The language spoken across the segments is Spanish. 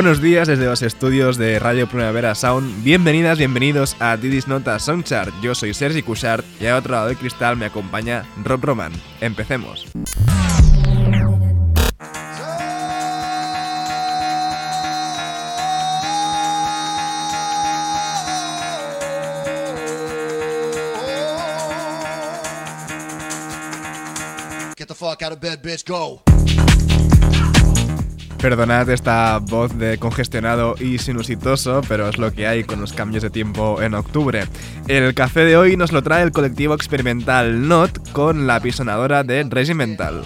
Buenos días desde los estudios de Radio Primavera Sound. Bienvenidas, bienvenidos a Didis Nota Soundchart. Yo soy Sergi Cushart y al otro lado del cristal me acompaña Rob Roman. Empecemos. Get the fuck out of bed, bitch, go. Perdonad esta voz de congestionado y sinusitoso, pero es lo que hay con los cambios de tiempo en octubre. El café de hoy nos lo trae el colectivo experimental NOT con la pisonadora de Regimental.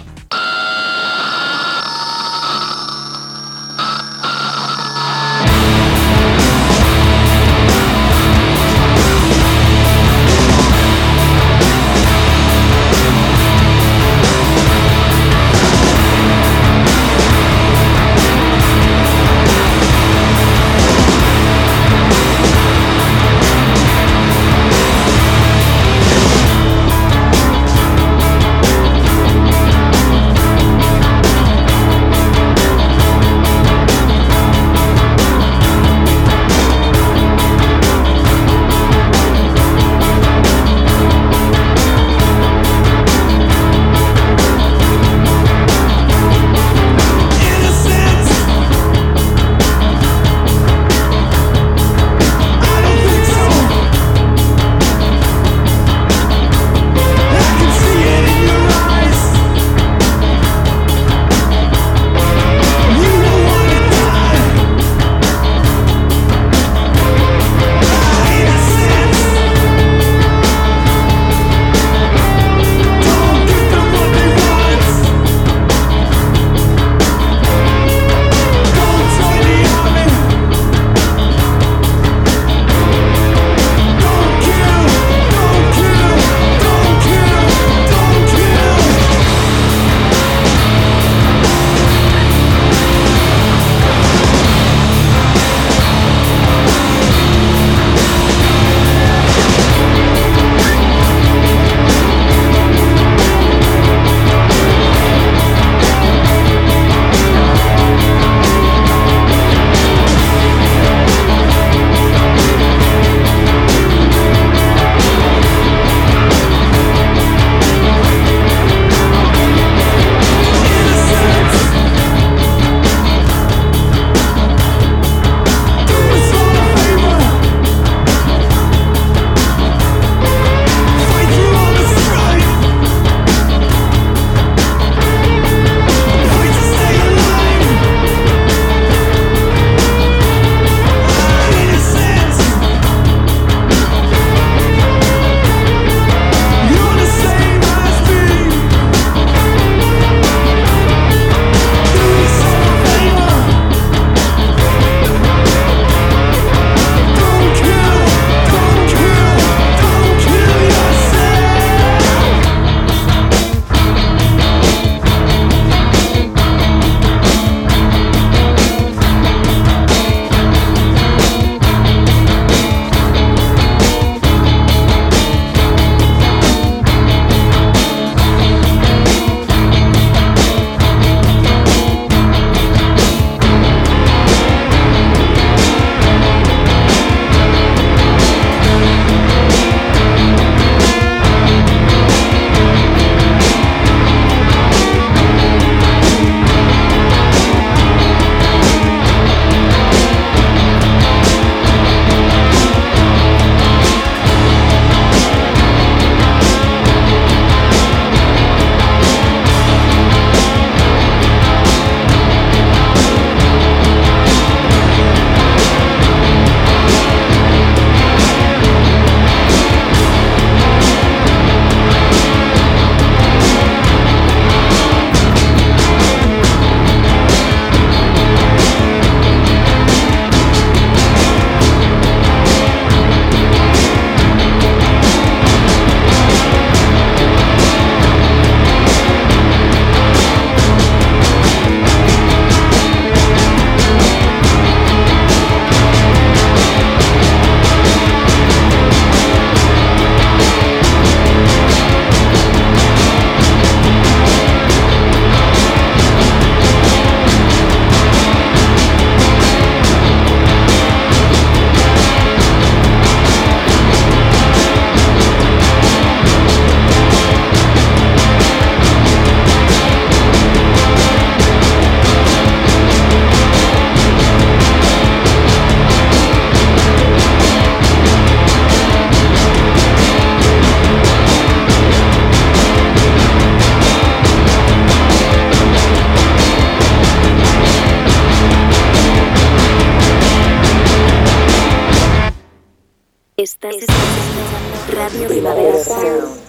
Primavera Sound.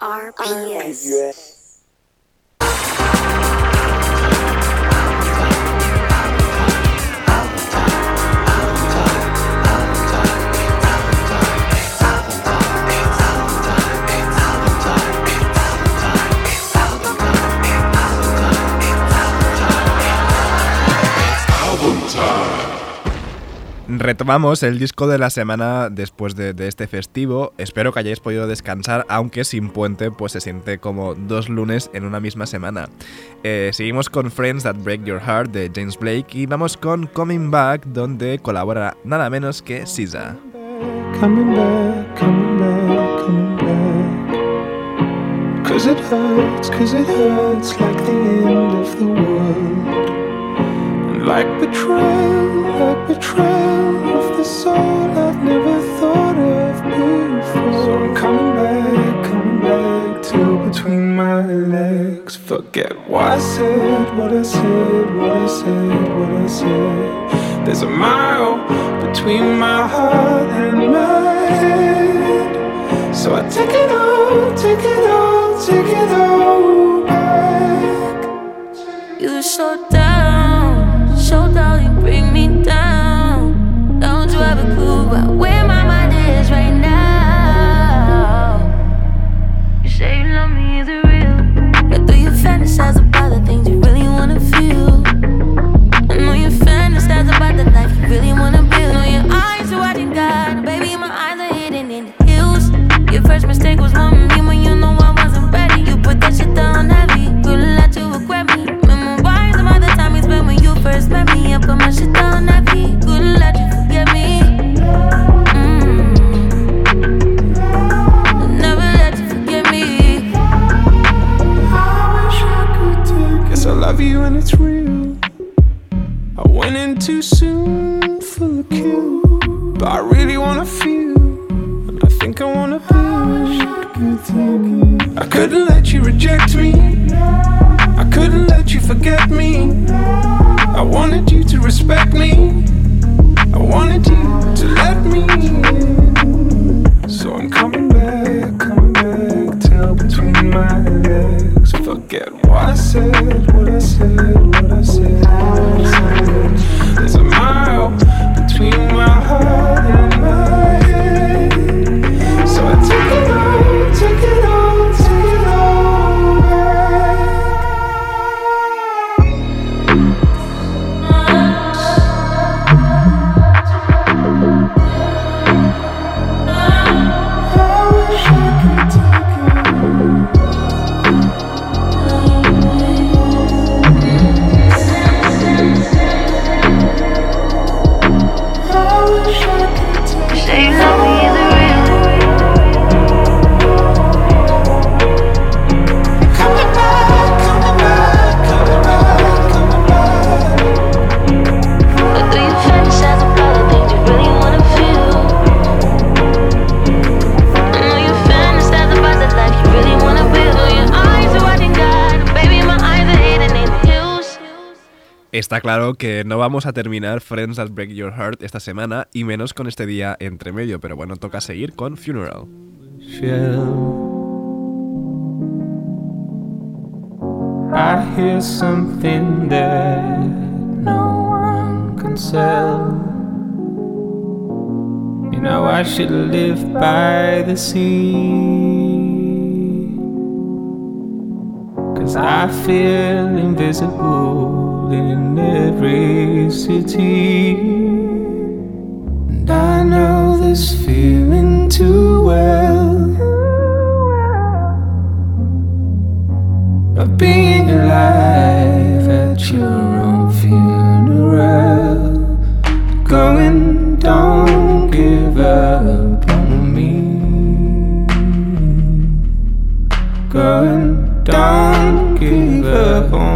RPS. Retomamos el disco de la semana después de, este festivo. Espero que hayáis podido descansar, aunque sin puente, pues se siente como dos lunes en una misma semana. Eh, seguimos con Friends That Break Your Heart de James Blake y vamos con Coming Back, donde colabora nada menos que SZA. Coming back, coming back, coming back. Cause it hurts, cause it hurts like the end of the world. Like betrayal, like betrayal of the soul I'd never thought of before. So I'm coming back, coming back to between my legs. Forget what I said, what I said, what I said, what I said. There's a mile between my heart and my head. So I take it all, take it all, take it all back. You so down, cool, but me. I wanted to Está claro que no vamos a terminar Friends That Break Your Heart esta semana y menos con este día entre medio, pero bueno, toca seguir con Funeral. You know, I should live by the sea. Cause I feel invisible in every city. And I know this feeling too well. of being alive at your own funeral. Going, don't give up on me. Going, don't give up on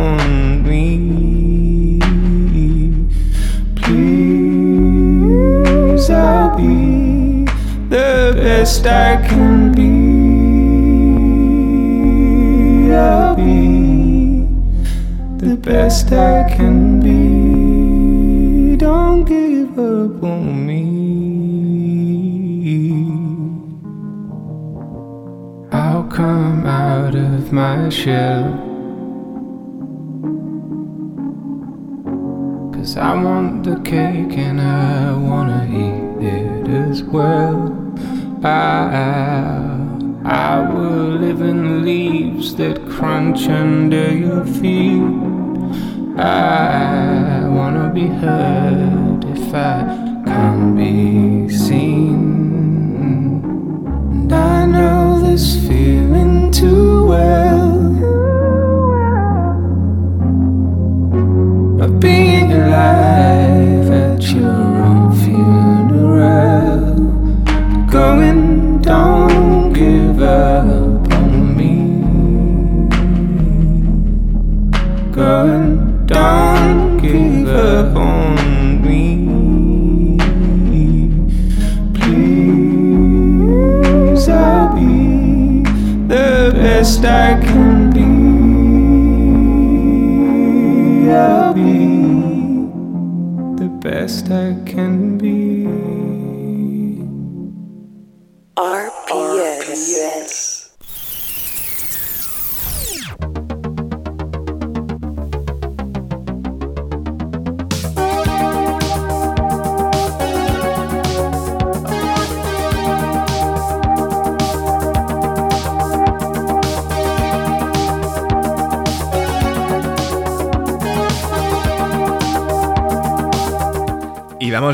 best I can be. I'll be the best I can be. Don't give up on me. I'll come out of my shell. Cause I want the cake and I wanna eat it as well. I, I will live in leaves that crunch under your feet. I wanna be heard if I can't be seen. And I know this feeling too well of being alive.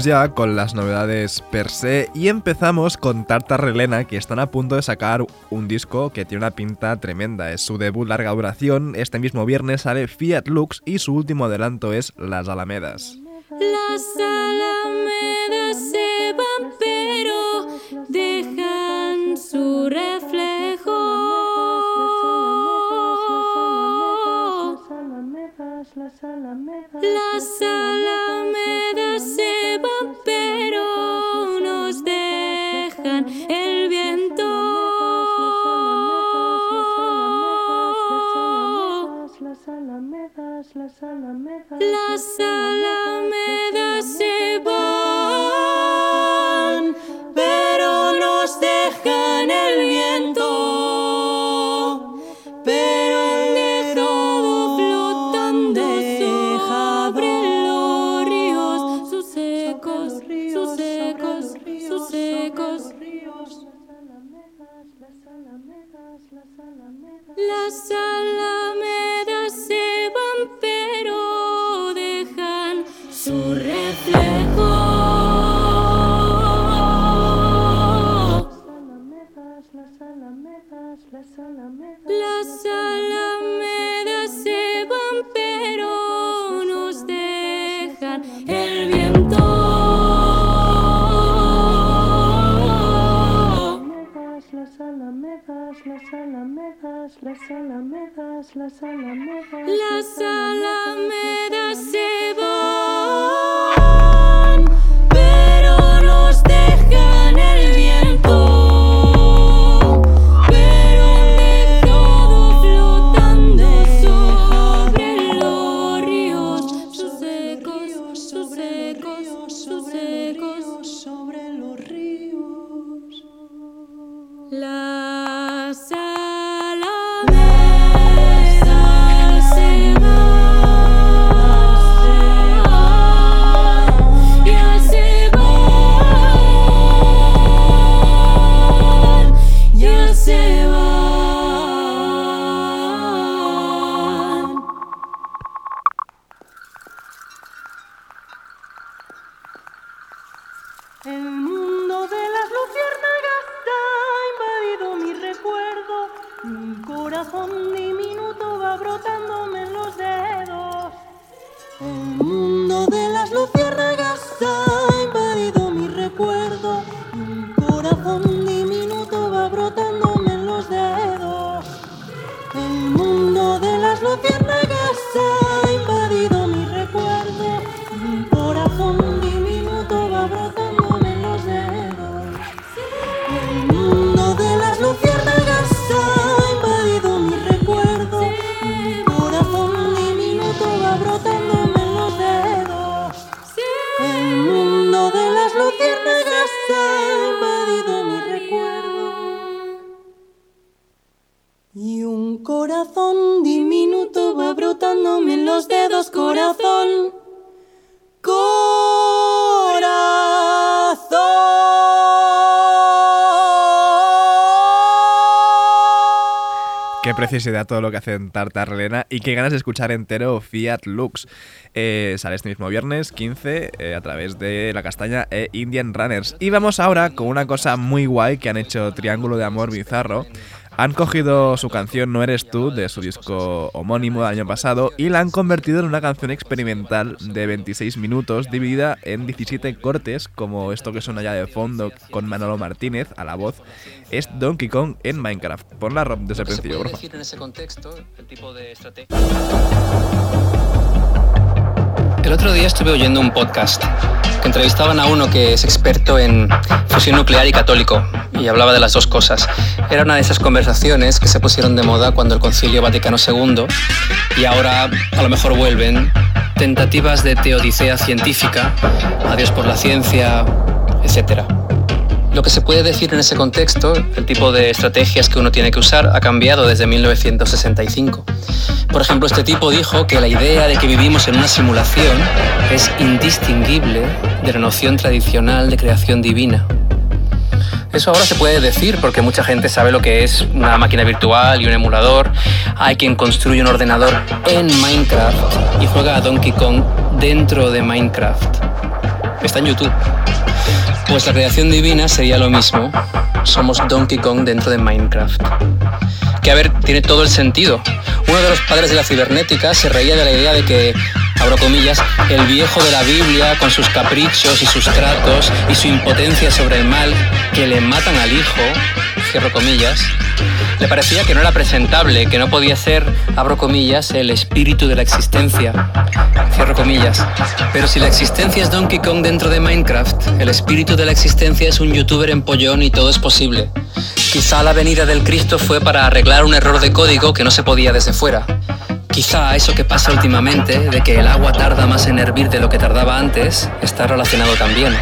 Ya con las novedades per se y empezamos con Tartarrelena que están a punto de sacar un disco que tiene una pinta tremenda. Es su debut larga duración, este mismo viernes sale Fiat Lux y su último adelanto es Las Alamedas. Las alamedas se van pero dejan su reflejo. Las alamedas. Las alamedas. La Preciosidad todo lo que hacen Tartarlena y qué ganas de escuchar entero Fiat Lux. Eh, sale este mismo viernes 15 eh, a través de La Castaña e Indian Runners. Y vamos ahora con una cosa muy guay que han hecho Triángulo de Amor Bizarro. Han cogido su canción No Eres Tú de su disco homónimo del año pasado y la han convertido en una canción experimental de 26 minutos dividida en 17 cortes como esto que suena ya de fondo con Manolo Martínez a la voz es Donkey Kong en Minecraft. Ponla Rob desde el principio, puede por favor. El otro día estuve oyendo un podcast que entrevistaban a uno que es experto en fusión nuclear y católico y hablaba de las dos cosas. Era una de esas conversaciones que se pusieron de moda cuando el Concilio Vaticano II y ahora a lo mejor vuelven tentativas de teodicea científica, adiós por la ciencia, etcétera. Lo que se puede decir en ese contexto, el tipo de estrategias que uno tiene que usar, ha cambiado desde 1965. Por ejemplo, este tipo dijo que la idea de que vivimos en una simulación es indistinguible de la noción tradicional de creación divina. Eso ahora se puede decir porque mucha gente sabe lo que es una máquina virtual y un emulador. Hay quien construye un ordenador en Minecraft y juega a Donkey Kong dentro de Minecraft. Está en YouTube. Pues la creación divina sería lo mismo. Somos Donkey Kong dentro de Minecraft. Que a ver, tiene todo el sentido. Uno de los padres de la cibernética se reía de la idea de que, abro comillas, el viejo de la Biblia, con sus caprichos y sus tratos y su impotencia sobre el mal, que le matan al hijo, cierro comillas, le parecía que no era presentable, que no podía ser, abro comillas, el espíritu de la existencia, cierro comillas. Pero si la existencia es Donkey Kong dentro de Minecraft, el espíritu de la existencia es un youtuber empollón y todo es posible. Quizá la venida del Cristo fue para arreglar un error de código que no se podía desde fuera. Quizá eso que pasa últimamente, de que el agua tarda más en hervir de lo que tardaba antes, está relacionado también.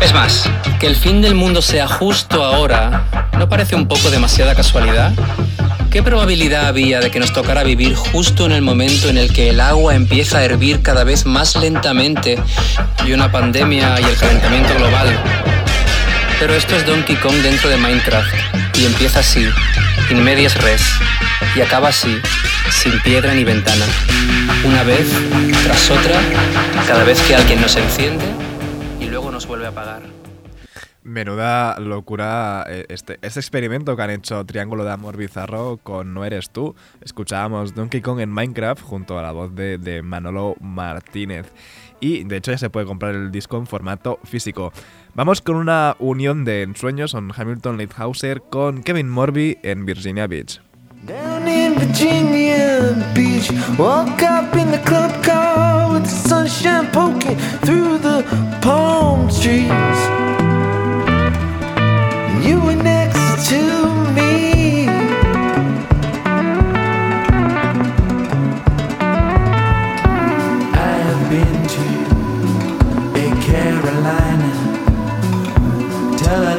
Es más, que el fin del mundo sea justo ahora, ¿no parece un poco demasiada casualidad? ¿Qué probabilidad había de que nos tocara vivir justo en el momento en el que el agua empieza a hervir cada vez más lentamente y una pandemia y el calentamiento global? Pero esto es Donkey Kong dentro de Minecraft y empieza así, in medias res, y acaba así, sin piedra ni ventana. Una vez, tras otra, cada vez que alguien nos enciende y luego nos vuelve a apagar. Menuda locura eh, este, este experimento que han hecho Triángulo de Amor Bizarro con No Eres Tú. Escuchábamos Donkey Kong en Minecraft junto a la voz de, de Manolo Martínez. Y de hecho ya se puede comprar el disco en formato físico. Vamos con una unión de ensueños son Hamilton Leithauser con Kevin Morby en Virginia Beach. Down in Virginia Beach, up in the club with sunshine through the palm.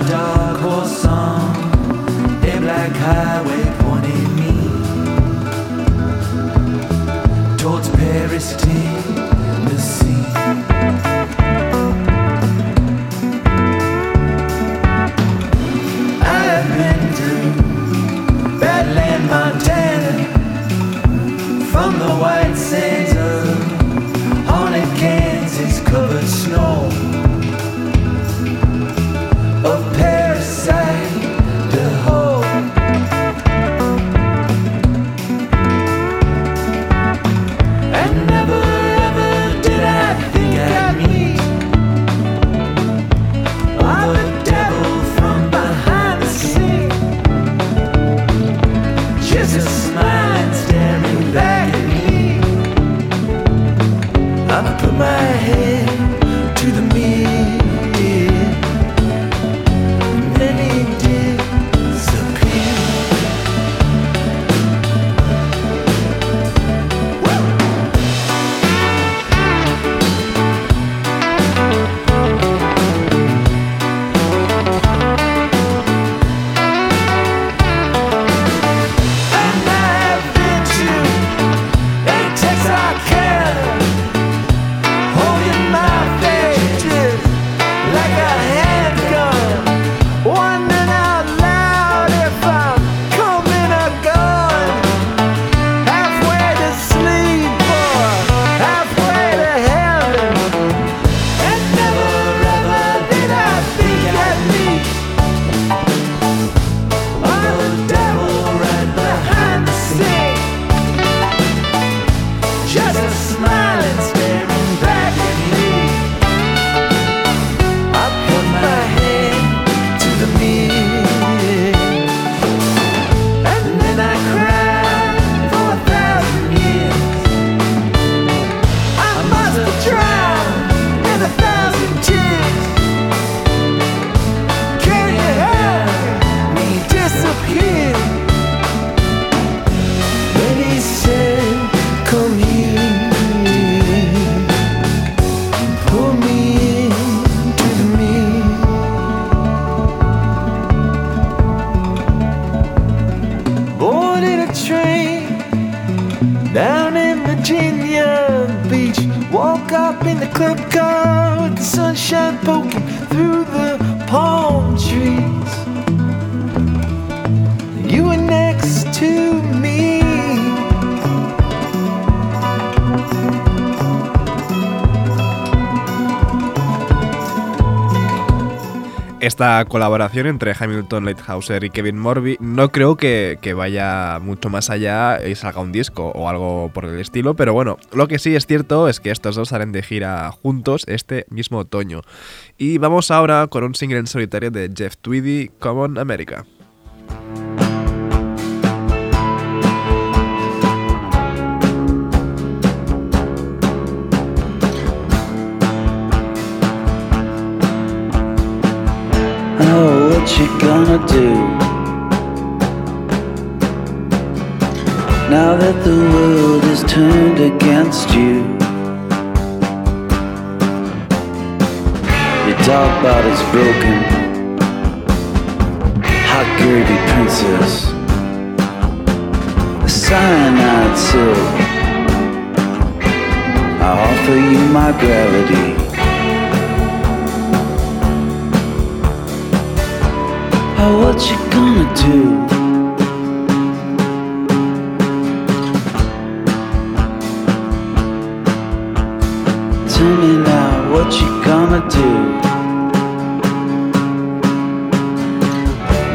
Dark horse song, a black highway pointing me towards Paris, Tennessee. I've been through Badland, Montana, from the white sands Esta colaboración entre Hamilton Lighthouser y Kevin Morby no creo que, vaya mucho más allá y salga un disco o algo por el estilo, pero bueno, lo que sí es cierto es que estos dos salen de gira juntos este mismo otoño. Y vamos ahora con un single en solitario de Jeff Tweedy, Common America. You gonna do? Now that the world is turned against you. Your dog body's broken. Hot gravy princess. Cyanide silk. I offer you my gravity. Oh, what you gonna do? Tell me now, what you gonna do?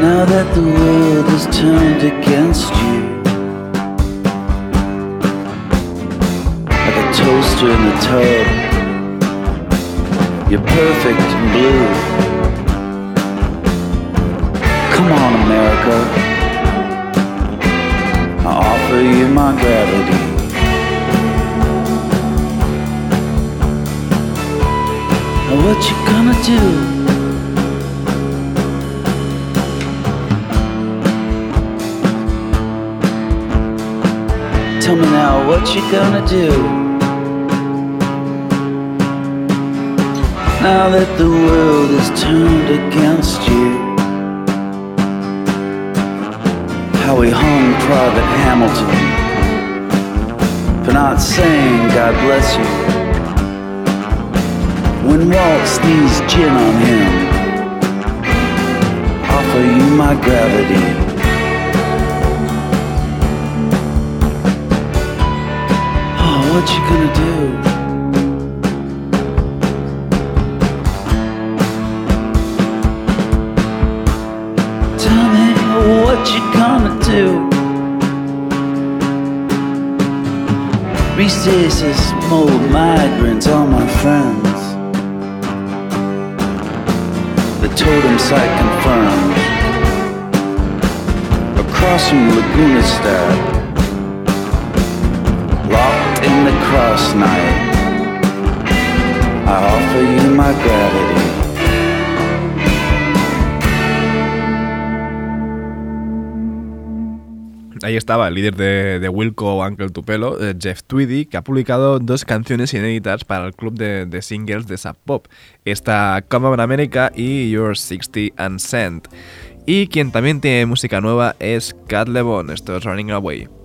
Now that the world is turned against you, like a toaster in the tub, you're perfect and blue. Come on, America. I offer you my gravity. Now what you gonna do? Tell me now, what you gonna do? Now that the world is turned against you. He hung Private Hamilton for not saying God bless you. When Walt sneezed gin on him, offer you my gravity. Oh, what you gonna do? Do. Restasis mold migrants, all my friends. The totem site confirmed. Across from Laguna Stat. Locked in the cross night. I offer you my gravity. Ahí estaba el líder de, de Wilco Uncle Tupelo, eh, Jeff Tweedy, que ha publicado dos canciones inéditas para el club de, singles de Sub Pop. Esta Come On America y Your 60 and Cent. Y quien también tiene música nueva es Cat Levon, esto es Running Away.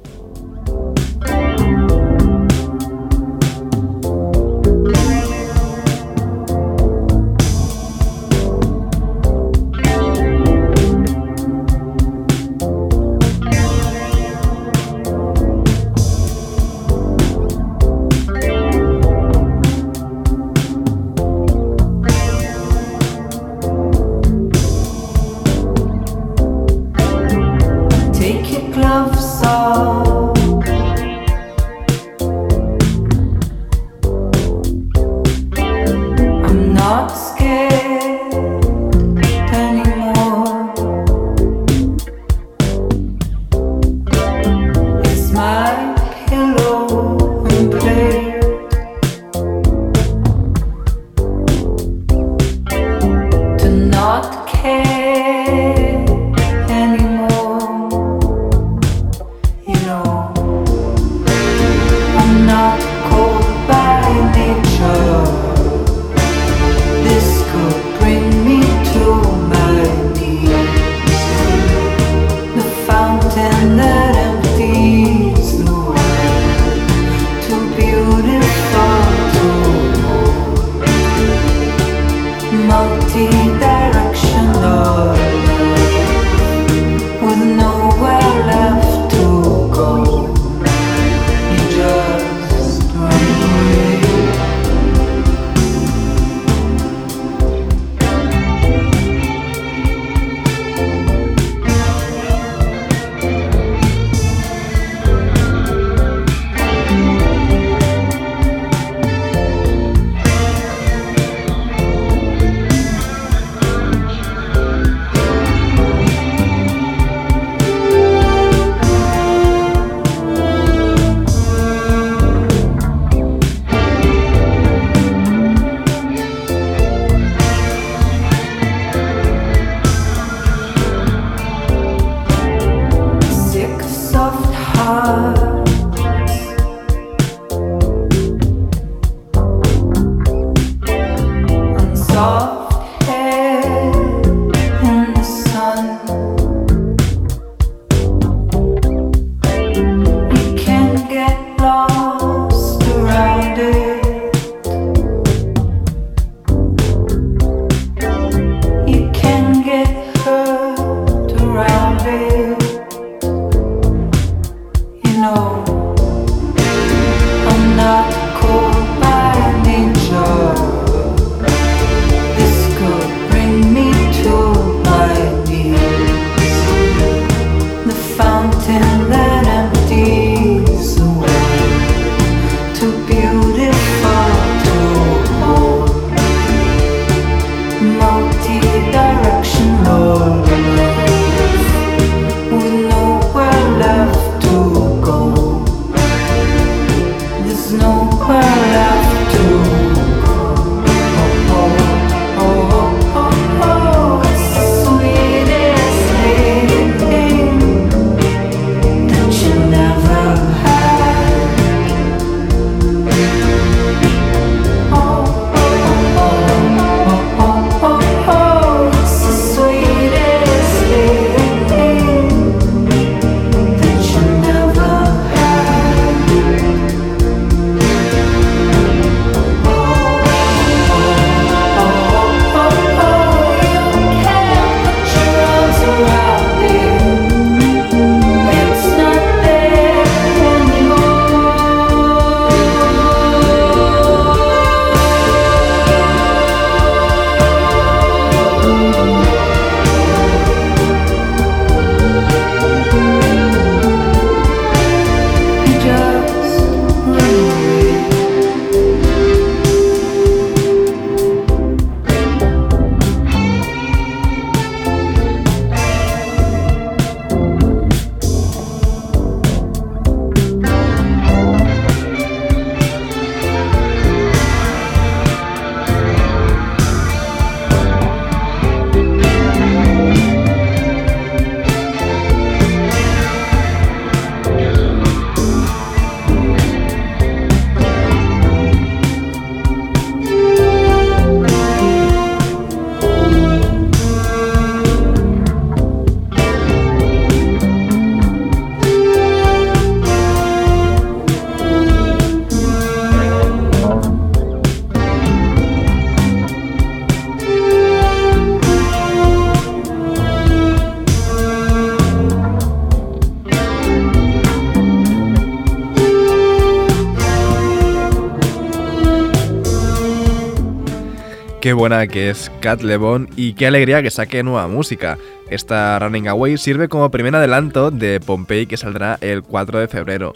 Qué buena que es Cat Lebon y qué alegría que saque nueva música. Esta Running Away sirve como primer adelanto de Pompey que saldrá el 4 de febrero.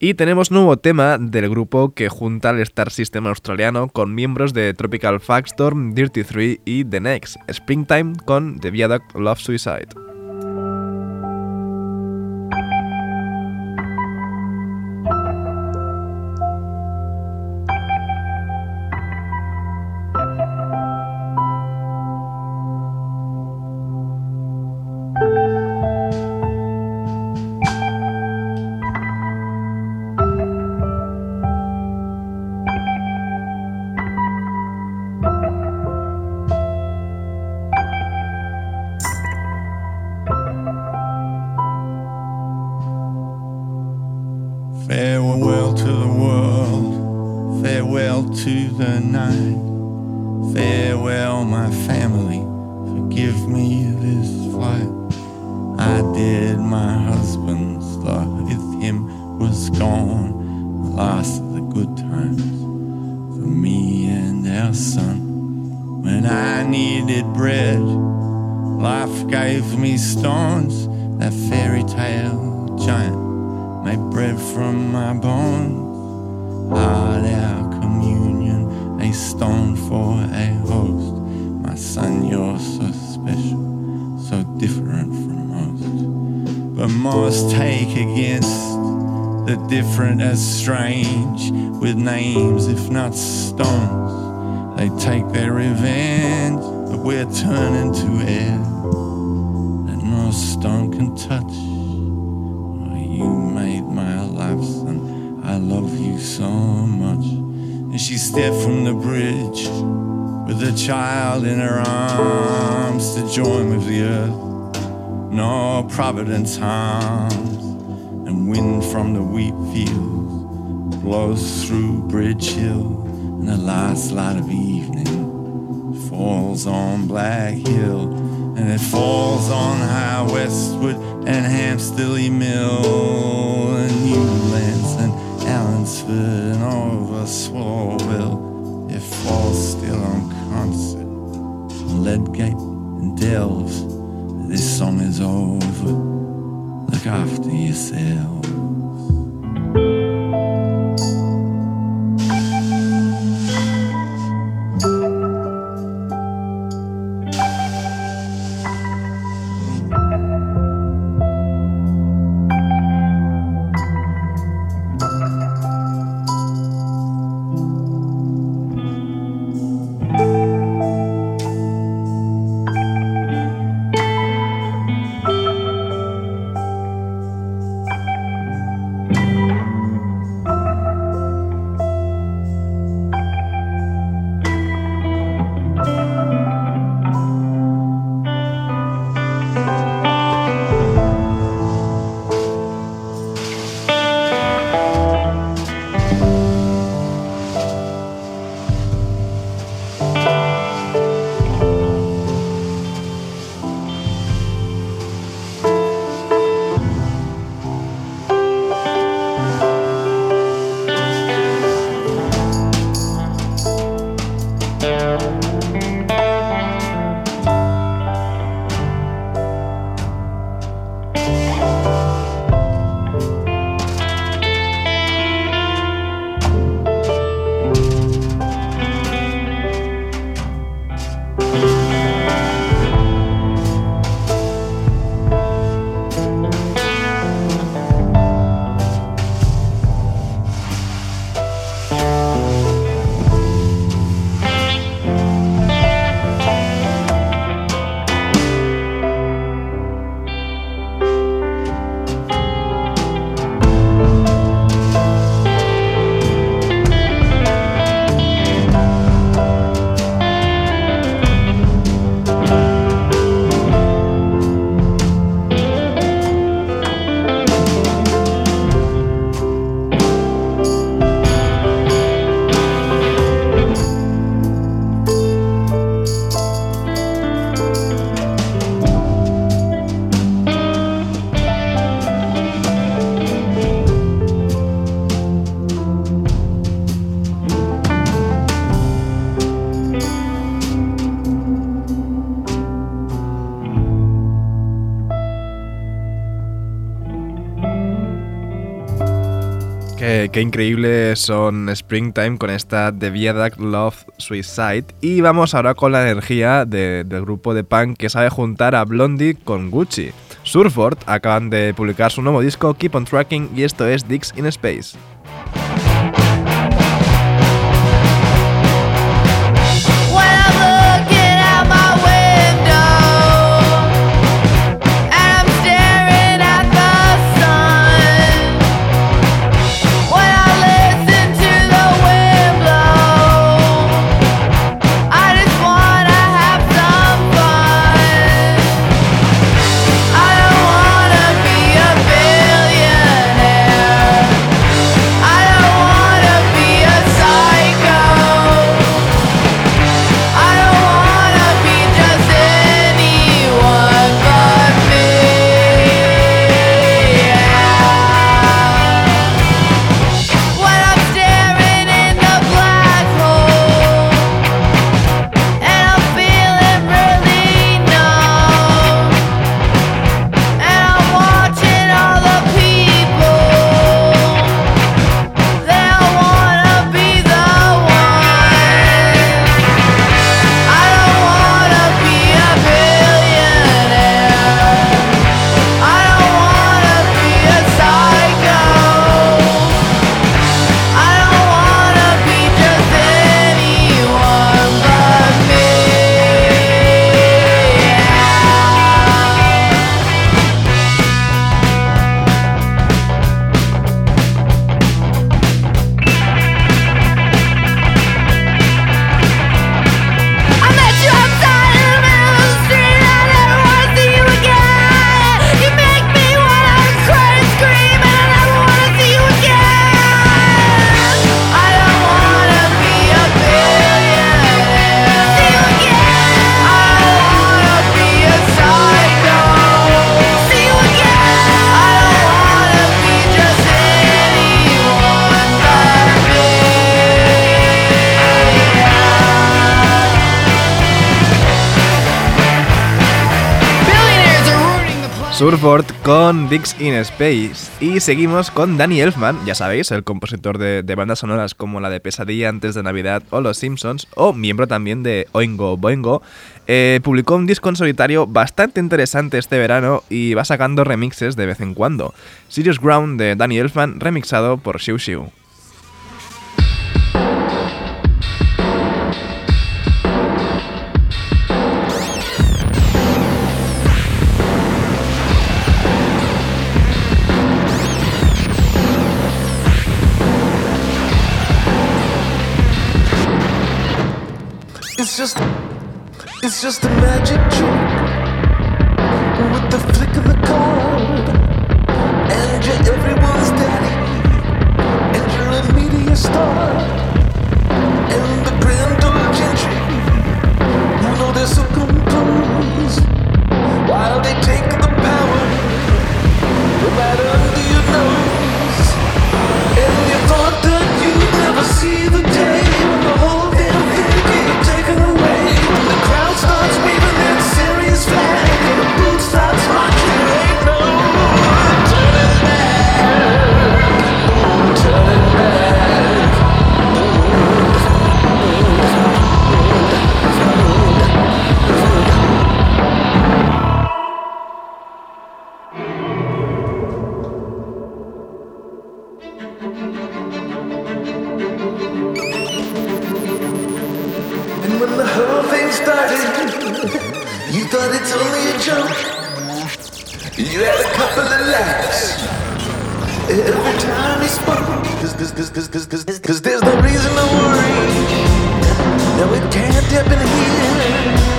Y tenemos nuevo tema del grupo que junta al Star System australiano con miembros de Tropical Factstorm, Dirty 3 y The Next, Springtime con The Viaduct Love Suicide. Turning to air that no stone can touch. Oh, you made my life, son. I love you so much. And she stepped from the bridge with a child in her arms to join with the earth. No providence harms, and wind from the wheat fields blows through Bridge Hill, in the last light of evening falls on Black Hill, and it falls on High Westwood and Hampsteady Mill, and Newlands and Allensford and all over Swalwell. It falls still on concert, on Ledgate and Delves. This song is over. Look after yourself. Qué, increíbles son Springtime con esta The Viaduct Love Suicide. Y vamos ahora con la energía de- del grupo de punk que sabe juntar a Blondie con Gucci. Surford acaban de publicar su nuevo disco Keep on Tracking y esto es Dicks in Space. Surford con Dicks in Space. Y seguimos con Danny Elfman, ya sabéis, el compositor de, de bandas sonoras como la de Pesadilla antes de Navidad o Los Simpsons, o miembro también de Oingo Boingo. Eh, publicó un disco en solitario bastante interesante este verano y va sacando remixes de vez en cuando. Serious Ground de Danny Elfman, remixado por Xiu Xiu. It's just a magic trick started, you thought it's only a joke. You had a couple of laughs every time he spoke. Cause, cause, cause, cause, cause, cause, cause there's no reason to worry. No, it can't happen here.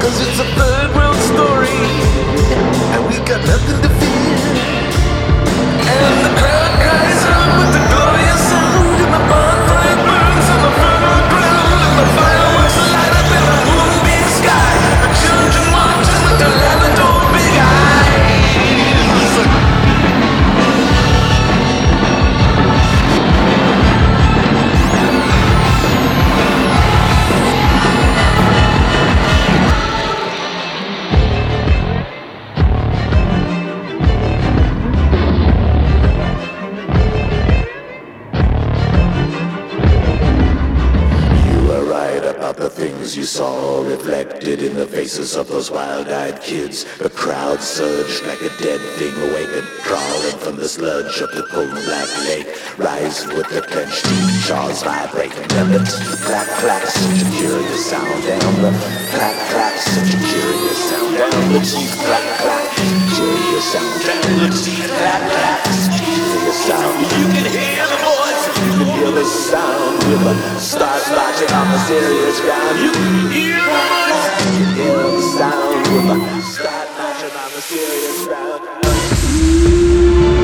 Cause it's a third world story. And we got nothing to fear. And the reflected in the faces of those wild-eyed kids. The crowd surged like a dead thing awakened, crawling from the sludge of the cold black lake. Rising with their clenched teeth, jaws vibrating, their lips clack clack, such a curious sound. And the clack clack, such a curious sound. And the teeth clack clack, curious sound. And the teeth clack clack, curious sound. You can hear the voice, you can hear the sound. With the stars marching on the serious ground. You can hear the voice, sound. Start marching on the serious ground.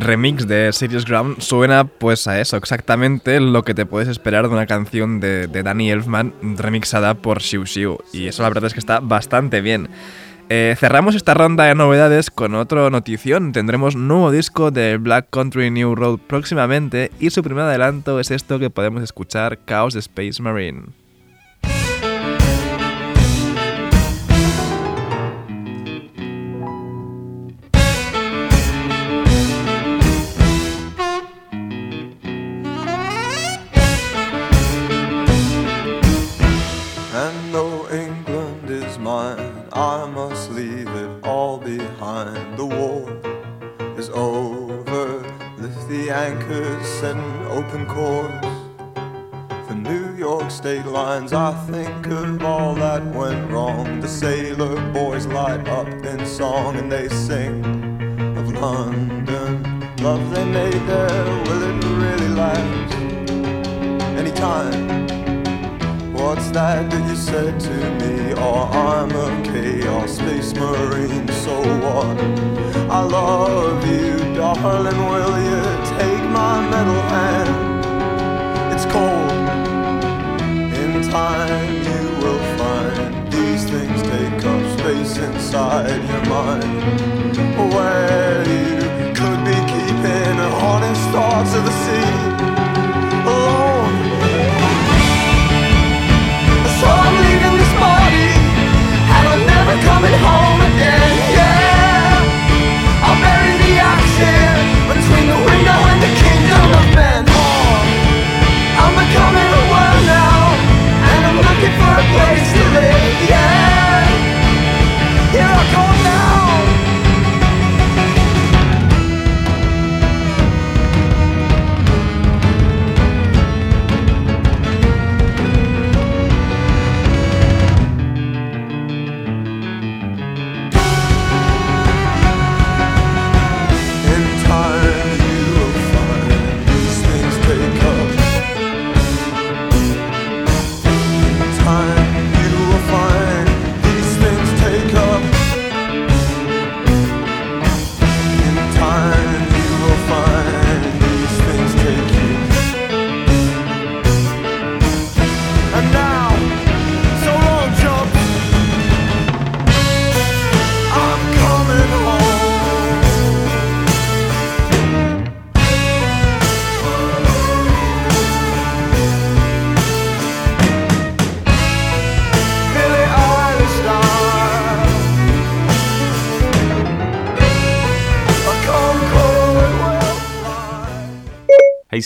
Remix de Serious Ground suena pues a eso, exactamente lo que te puedes esperar de una canción de, de Danny Elfman remixada por Xiu Xiu. Y eso la verdad es que está bastante bien. Eh, cerramos esta ronda de novedades con otra notición. Tendremos nuevo disco de Black Country New Road próximamente y su primer adelanto es esto que podemos escuchar, Chaos Space Marine. Song and they sing one.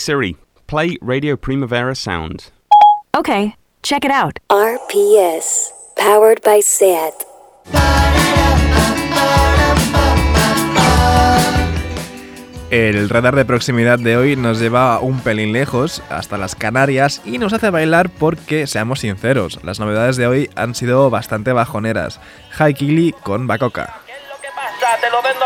Siri, play Radio Primavera Sound. Okay, check it out. RPS, powered by SAT. El radar de proximidad de hoy nos lleva un pelín lejos, hasta las Canarias, y nos hace bailar porque, seamos sinceros, las novedades de hoy han sido bastante bajoneras. High Kili con Bacoca. Te lo vendo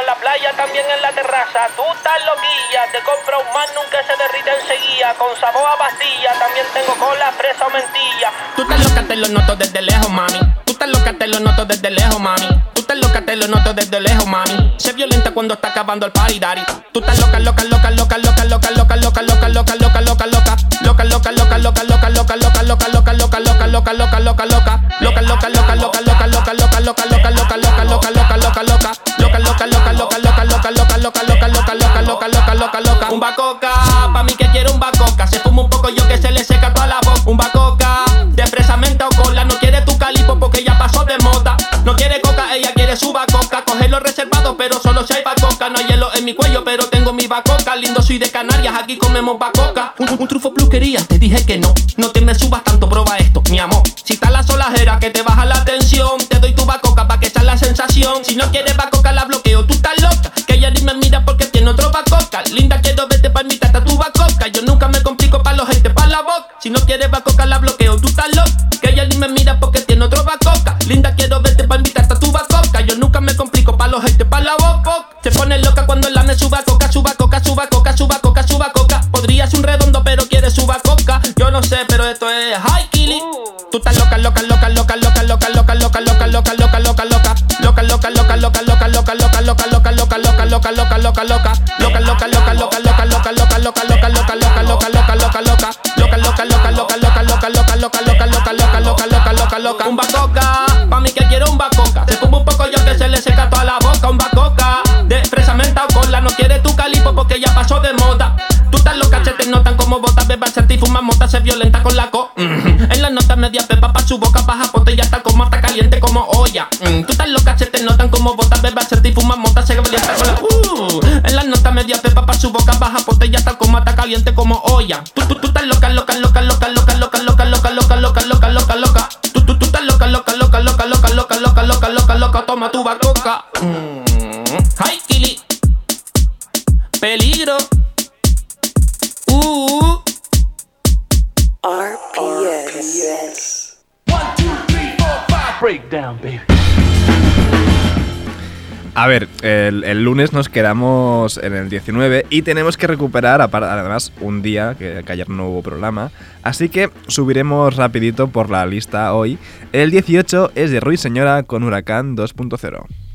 también en la terraza. Tú estás loquilla, te compro un man, nunca se derrite enseguida. Con sabor a pastilla, también tengo cola, fresa o mentilla. Tú estás loca, te lo noto desde lejos, mami. Tú estás loca, te lo noto desde lejos, mami. Tú estás loca, te lo noto desde lejos, mami. Se violenta cuando está acabando el party. Tú estás loca, loca, loca, loca, loca, loca, loca, loca, loca, loca, loca, loca, loca. Loca, loca, loca, loca, loca, loca, loca, loca, loca, loca, loca, loca, loca, loca, loca. Loca, loca, loca, loca, loca, loca, loca, loca, loca, loca, loca, loca, loca, loca, loca. Un bacoca, pa' mí que quiere un bacoca. Se fuma un poco yo que se le seca toda la boca. Un bacoca, de fresa, menta o cola. No quiere tu calipo porque ya pasó de moda. No quiere coca, ella quiere su bacoca. Cogerlo reservado, pero solo si hay bacoca. No hay hielo en mi cuello, pero tengo mi bacoca. Lindo soy de Canarias, aquí comemos bacoca. Un, un trufo plus quería, te dije que no. No te me subas tanto, prueba esto, mi amor. Si está la solajera que te baja la tensión, te doy tu bacoca pa' que echar la sensación. Si no quieres bacoca, la bloqueo, Linda, quiero verte pa' mi tata, tu bacoca. Yo nunca me complico pa' los gente, pa' la boca. Si no quieres bacoca, la bloqueo, tú estás loca. Que ella ni me mira porque tiene otro bacoca. Linda, quiero verte pa' invitarte a tu bacoca. Yo nunca me complico pa' los gente, pa' la boca. Se pone loca cuando la me suba coca, suba coca, suba coca, suba coca, suba coca. Podría ser un redondo, pero quiere suba coca. Yo no sé, pero esto es high killing. Tú estás loca, loca, loca, loca, loca, loca, loca, loca, loca, loca, loca. Loca, loca, loca, loca, loca, loca, loca, loca, loca, loca, loca, loca, loca, loca, loca. Loca, loca, loca, loca, loca, loca. Un bacoca, pa' mí que quiero un bacoca. Se fuma un poco yo que se le seca toda la boca. Un bacoca, de fresa, menta o cola. No quiere tu calipo porque ya pasó de moda. Tú estás loca, se te notan como botas, hacerte y fuma mota, se violenta con la co. En la nota media pepa pa' su boca, baja ponte ya está como está caliente como olla. Tú estás loca, se te notan como botas, hacerte y fuma mota, se violenta con la uh. En la nota media pepa pa' su boca, baja ponte ya está como está caliente como olla. Tú, tú, tú estás loca, loca, loca, loca, loca, loca, loca, loca, loca, loca, loca, loca, loca. Loca, loca, loca, loca, toma tu bacoca. Ay, Kili. Peligro. Uh. RPS. Breakdown, baby. A ver, el, lunes nos quedamos en el 19 y tenemos que recuperar, además, un día, que, que ayer no hubo programa. Así que subiremos rapidito por la lista hoy. El 18 es de Ruiz Señora con Huracán 2.0.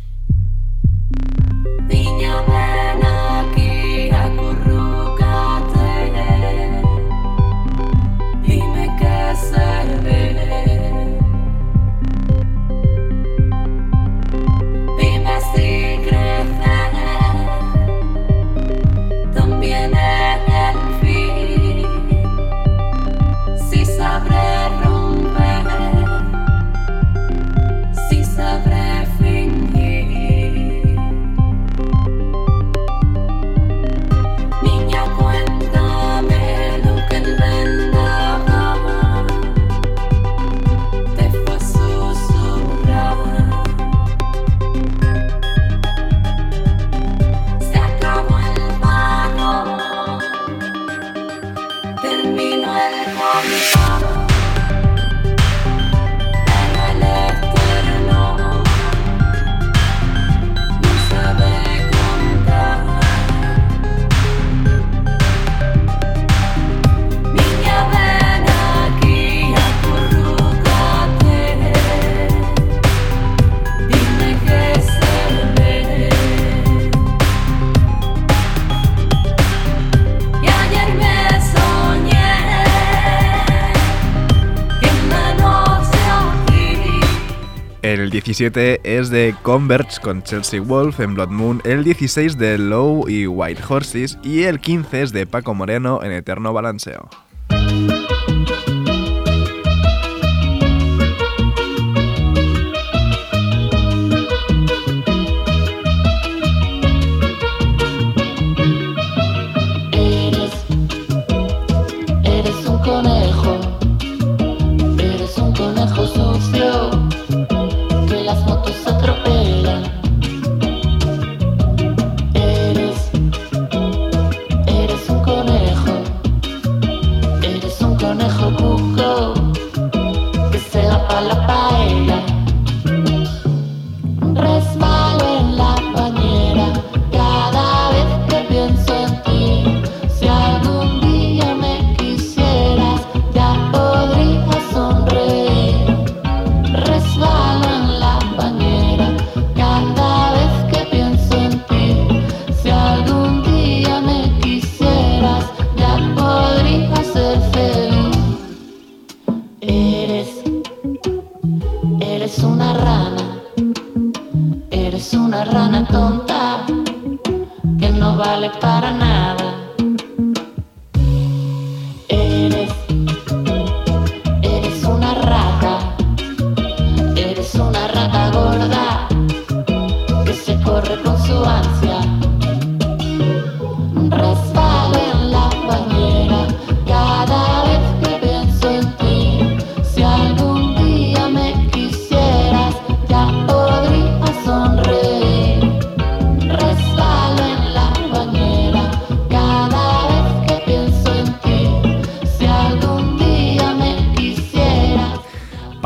El 17 es de Converge con Chelsea Wolf en Blood Moon, el 16 de Low y White Horses y el 15 es de Paco Moreno en Eterno Balanceo.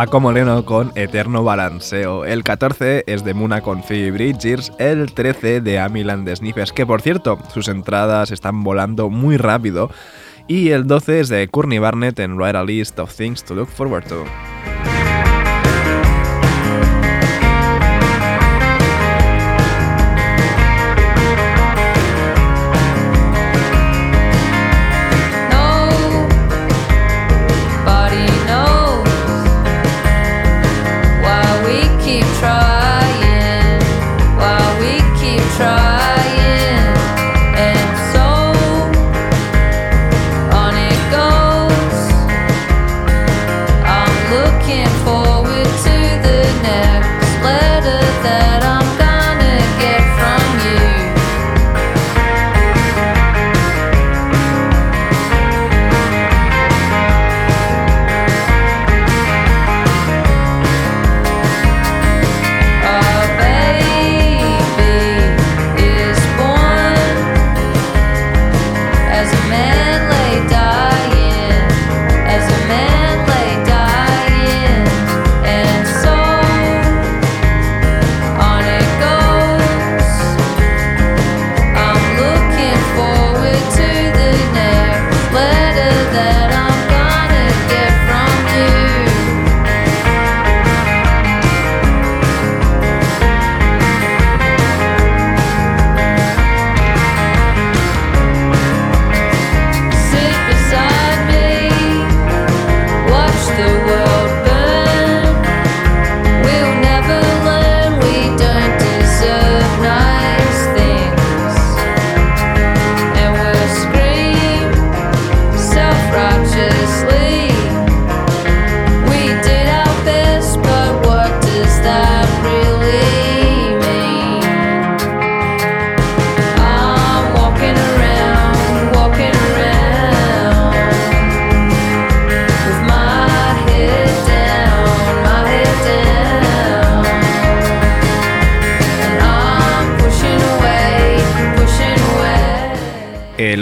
Paco Moreno con Eterno Balanceo. El 14 es de Muna con Phoebe Bridgers. El 13 de Amiland de Sniffers, que por cierto, sus entradas están volando muy rápido. Y el 12 es de Courtney Barnett en Write a List of Things to Look Forward to.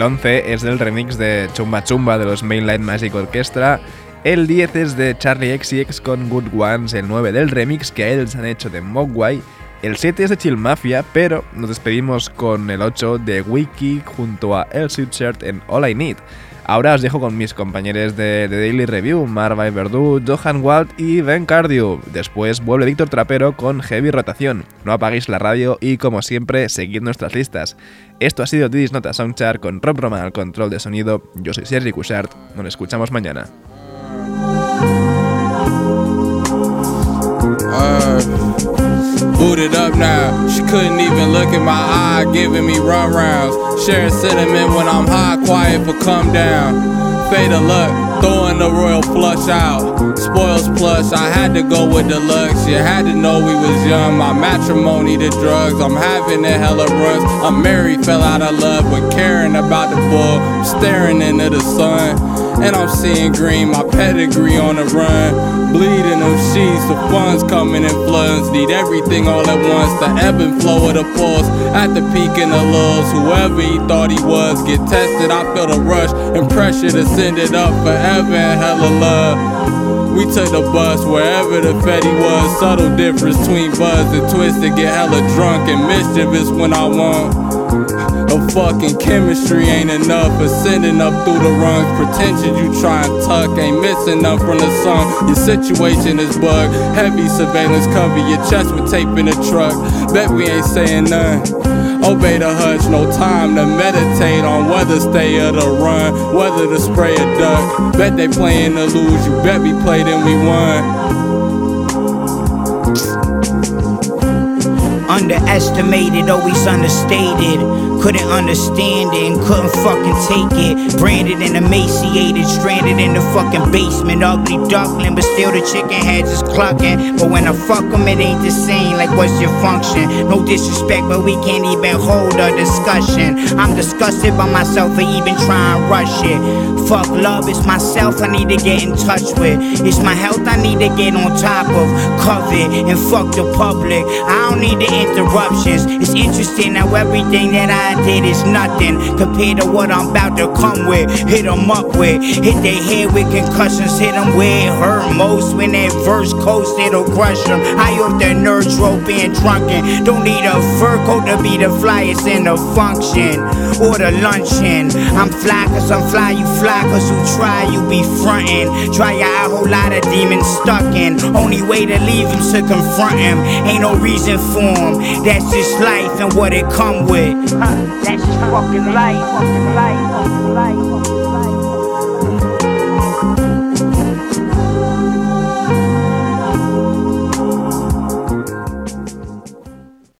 11 es del remix de Chumba Chumba de los Mainline Magic Orchestra. El 10 es de Charlie XCX con Good Ones. El 9 del remix que ellos han hecho de Mogwai. El 7 es de Chill Mafia, pero nos despedimos con el 8 de Wiki junto a El Sweatshirt en All I Need. Ahora os dejo con mis compañeros de, de Daily Review, Marva Verdú, Johan Walt y Ben Cardio. Después vuelve Víctor Trapero con Heavy Rotación. No apaguéis la radio y, como siempre, seguid nuestras listas. Esto ha sido Didis Nota Soundchart con Rob Roma al control de sonido. Yo soy Sergi Cushart. Nos escuchamos mañana. Booted up now. She couldn't even look in my eye, giving me run rounds. Sharing sentiment when I'm high, quiet for come down. Fade of luck, throwing the royal flush out. Spoils plus, I had to go with deluxe. You had to know we was young. My matrimony to drugs, I'm having a hella runs. I'm married, fell out of love, but caring about the bull. Staring into the sun. And I'm seeing green, my pedigree on the run. Bleeding them sheets, the funds coming in floods. Need everything all at once. The ebb and flow of the pulse. At the peak and the lows. Whoever he thought he was, get tested. I feel the rush and pressure to send it up forever and hella love. We took the bus wherever the Fetty was. Subtle difference between buzz and twist to get hella drunk and mischievous when I want. A fucking chemistry ain't enough for sending up through the rungs. Pretension you try and tuck ain't missing enough from the sun. Your situation is bug. Heavy surveillance cover your chest with tape in the truck. Bet we ain't saying none. Obey the hush, no time to meditate on whether stay or to run, whether to spray or duck. Bet they playing to lose, you bet we played and we won. Underestimated, always understated. Couldn't understand it and couldn't fucking take it. Branded and emaciated, stranded in the fucking basement. Ugly duckling, but still the chicken heads is clucking. But when I fuck 'em, it ain't the same. Like, what's your function? No disrespect, but we can't even hold a discussion. I'm disgusted by myself for even trying to rush it. Fuck love, it's myself I need to get in touch with. It's my health I need to get on top of. Covet and fuck the public. I don't need the interruptions. It's interesting how everything that I did is nothing compared to what I'm about to come with. Hit 'em up with. Hit their head with concussions. Hit 'em where it hurt most. When that verse coast, it'll crush 'em. High off the nerves, rope being drunken. Don't need a fur coat to be the flyest in the function or the luncheon. I'm fly cause I'm fly, you fly cause you try, you be frontin'. Try out a whole lot of demons stuck in. Only way to leave him to confront him. Ain't no reason for him. That's just life and what it come with. That's just fucking life, fucking life, fucking life.